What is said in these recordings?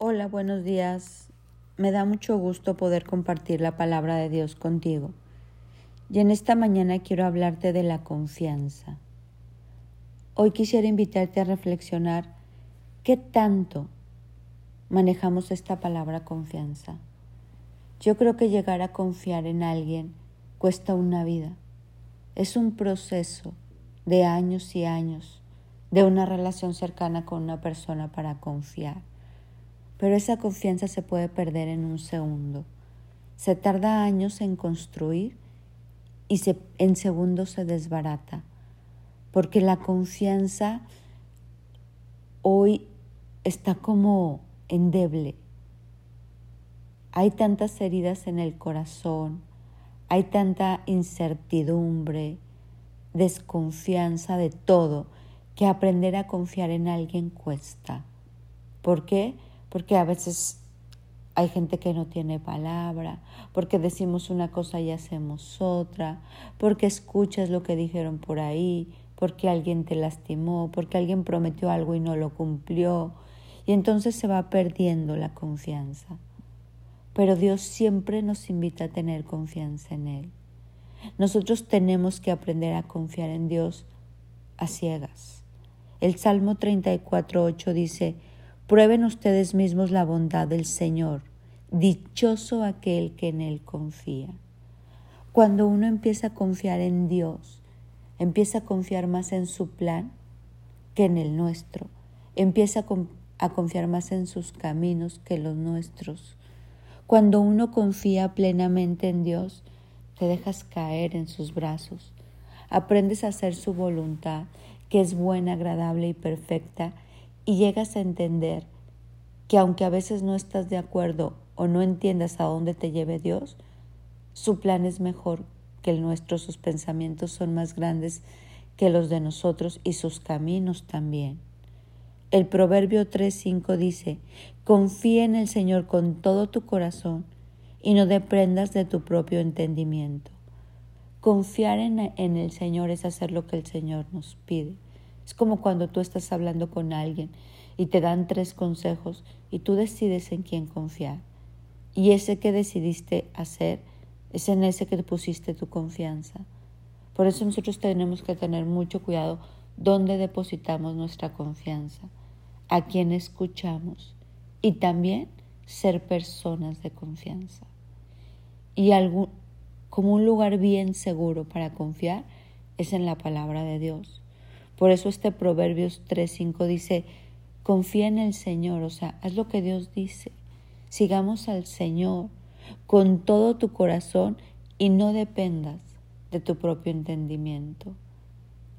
Hola, buenos días. Me da mucho gusto poder compartir la palabra de Dios contigo. Y en esta mañana quiero hablarte de la confianza. Hoy quisiera invitarte a reflexionar qué tanto manejamos esta palabra confianza. Yo creo que llegar a confiar en alguien cuesta una vida. Es un proceso de años y años de una relación cercana con una persona para confiar pero esa confianza se puede perder en un segundo. Se tarda años en construir y se, en segundos se desbarata, porque la confianza hoy está como endeble. Hay tantas heridas en el corazón, hay tanta incertidumbre, desconfianza de todo, que aprender a confiar en alguien cuesta. ¿Por qué? Porque a veces hay gente que no tiene palabra, porque decimos una cosa y hacemos otra, porque escuchas lo que dijeron por ahí, porque alguien te lastimó, porque alguien prometió algo y no lo cumplió, y entonces se va perdiendo la confianza. Pero Dios siempre nos invita a tener confianza en Él. Nosotros tenemos que aprender a confiar en Dios a ciegas. El Salmo 34.8 dice, Prueben ustedes mismos la bondad del Señor. Dichoso aquel que en Él confía. Cuando uno empieza a confiar en Dios, empieza a confiar más en su plan que en el nuestro. Empieza a confiar más en sus caminos que los nuestros. Cuando uno confía plenamente en Dios, te dejas caer en sus brazos. Aprendes a hacer su voluntad, que es buena, agradable y perfecta, y llegas a entender que aunque a veces no estás de acuerdo o no entiendas a dónde te lleve Dios, su plan es mejor que el nuestro, sus pensamientos son más grandes que los de nosotros y sus caminos también. El Proverbio 3:5 dice, confía en el Señor con todo tu corazón y no dependas de tu propio entendimiento. Confiar en, en el Señor es hacer lo que el Señor nos pide. Es como cuando tú estás hablando con alguien y te dan tres consejos y tú decides en quién confiar. Y ese que decidiste hacer es en ese que te pusiste tu confianza. Por eso nosotros tenemos que tener mucho cuidado dónde depositamos nuestra confianza, a quién escuchamos y también ser personas de confianza. Y como un lugar bien seguro para confiar es en la palabra de Dios. Por eso este Proverbios 3.5 dice, confía en el Señor, o sea, haz lo que Dios dice. Sigamos al Señor con todo tu corazón y no dependas de tu propio entendimiento.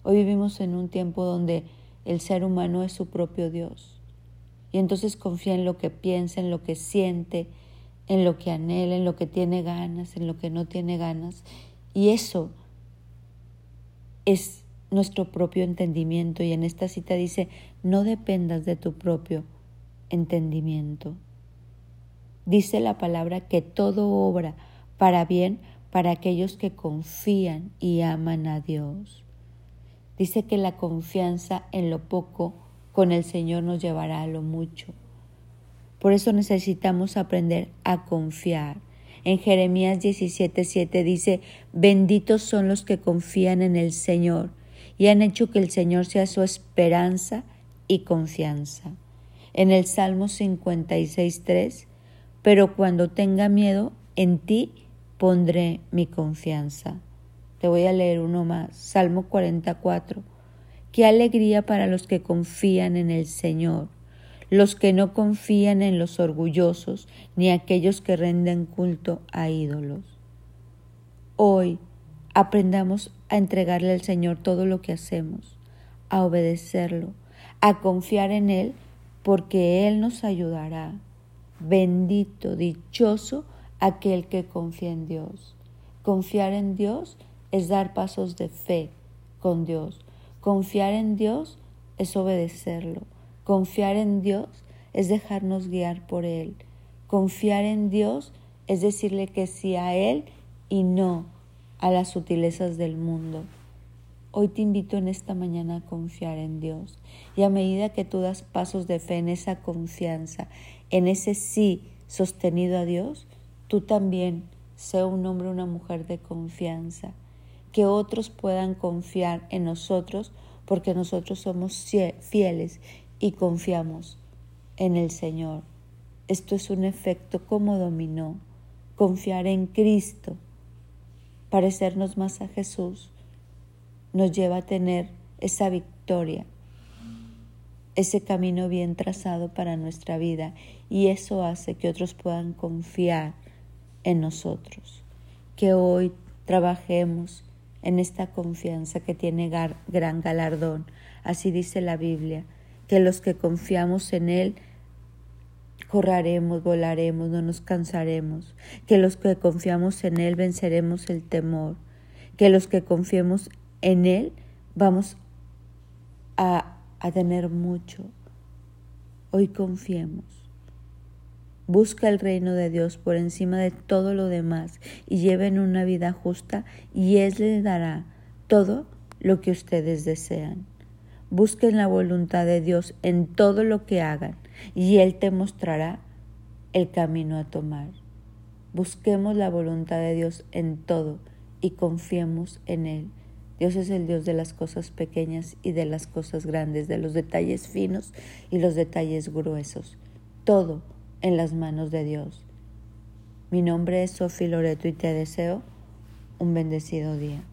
Hoy vivimos en un tiempo donde el ser humano es su propio Dios. Y entonces confía en lo que piensa, en lo que siente, en lo que anhela, en lo que tiene ganas, en lo que no tiene ganas. Y eso es nuestro propio entendimiento y en esta cita dice, no dependas de tu propio entendimiento. Dice la palabra que todo obra para bien para aquellos que confían y aman a Dios. Dice que la confianza en lo poco con el Señor nos llevará a lo mucho. Por eso necesitamos aprender a confiar. En Jeremías 17:7 dice, benditos son los que confían en el Señor y han hecho que el Señor sea su esperanza y confianza. En el Salmo 56.3, pero cuando tenga miedo, en ti pondré mi confianza. Te voy a leer uno más, Salmo 44. Qué alegría para los que confían en el Señor, los que no confían en los orgullosos, ni aquellos que renden culto a ídolos. Hoy aprendamos a entregarle al Señor todo lo que hacemos, a obedecerlo, a confiar en Él, porque Él nos ayudará. Bendito, dichoso aquel que confía en Dios. Confiar en Dios es dar pasos de fe con Dios. Confiar en Dios es obedecerlo. Confiar en Dios es dejarnos guiar por Él. Confiar en Dios es decirle que sí a Él y no a las sutilezas del mundo. Hoy te invito en esta mañana a confiar en Dios. Y a medida que tú das pasos de fe en esa confianza, en ese sí sostenido a Dios, tú también sea un hombre o una mujer de confianza. Que otros puedan confiar en nosotros porque nosotros somos fieles y confiamos en el Señor. Esto es un efecto como dominó. Confiar en Cristo, parecernos más a Jesús nos lleva a tener esa victoria, ese camino bien trazado para nuestra vida y eso hace que otros puedan confiar en nosotros. Que hoy trabajemos en esta confianza que tiene gran galardón. Así dice la Biblia, que los que confiamos en Él corraremos, volaremos, no nos cansaremos, que los que confiamos en Él venceremos el temor, que los que confiemos en Él vamos a, a tener mucho. Hoy confiemos. Busca el reino de Dios por encima de todo lo demás y lleven una vida justa y Él les dará todo lo que ustedes desean. Busquen la voluntad de Dios en todo lo que hagan y Él te mostrará el camino a tomar. Busquemos la voluntad de Dios en todo y confiemos en Él. Dios es el Dios de las cosas pequeñas y de las cosas grandes, de los detalles finos y los detalles gruesos. Todo en las manos de Dios. Mi nombre es Sofi Loreto y te deseo un bendecido día.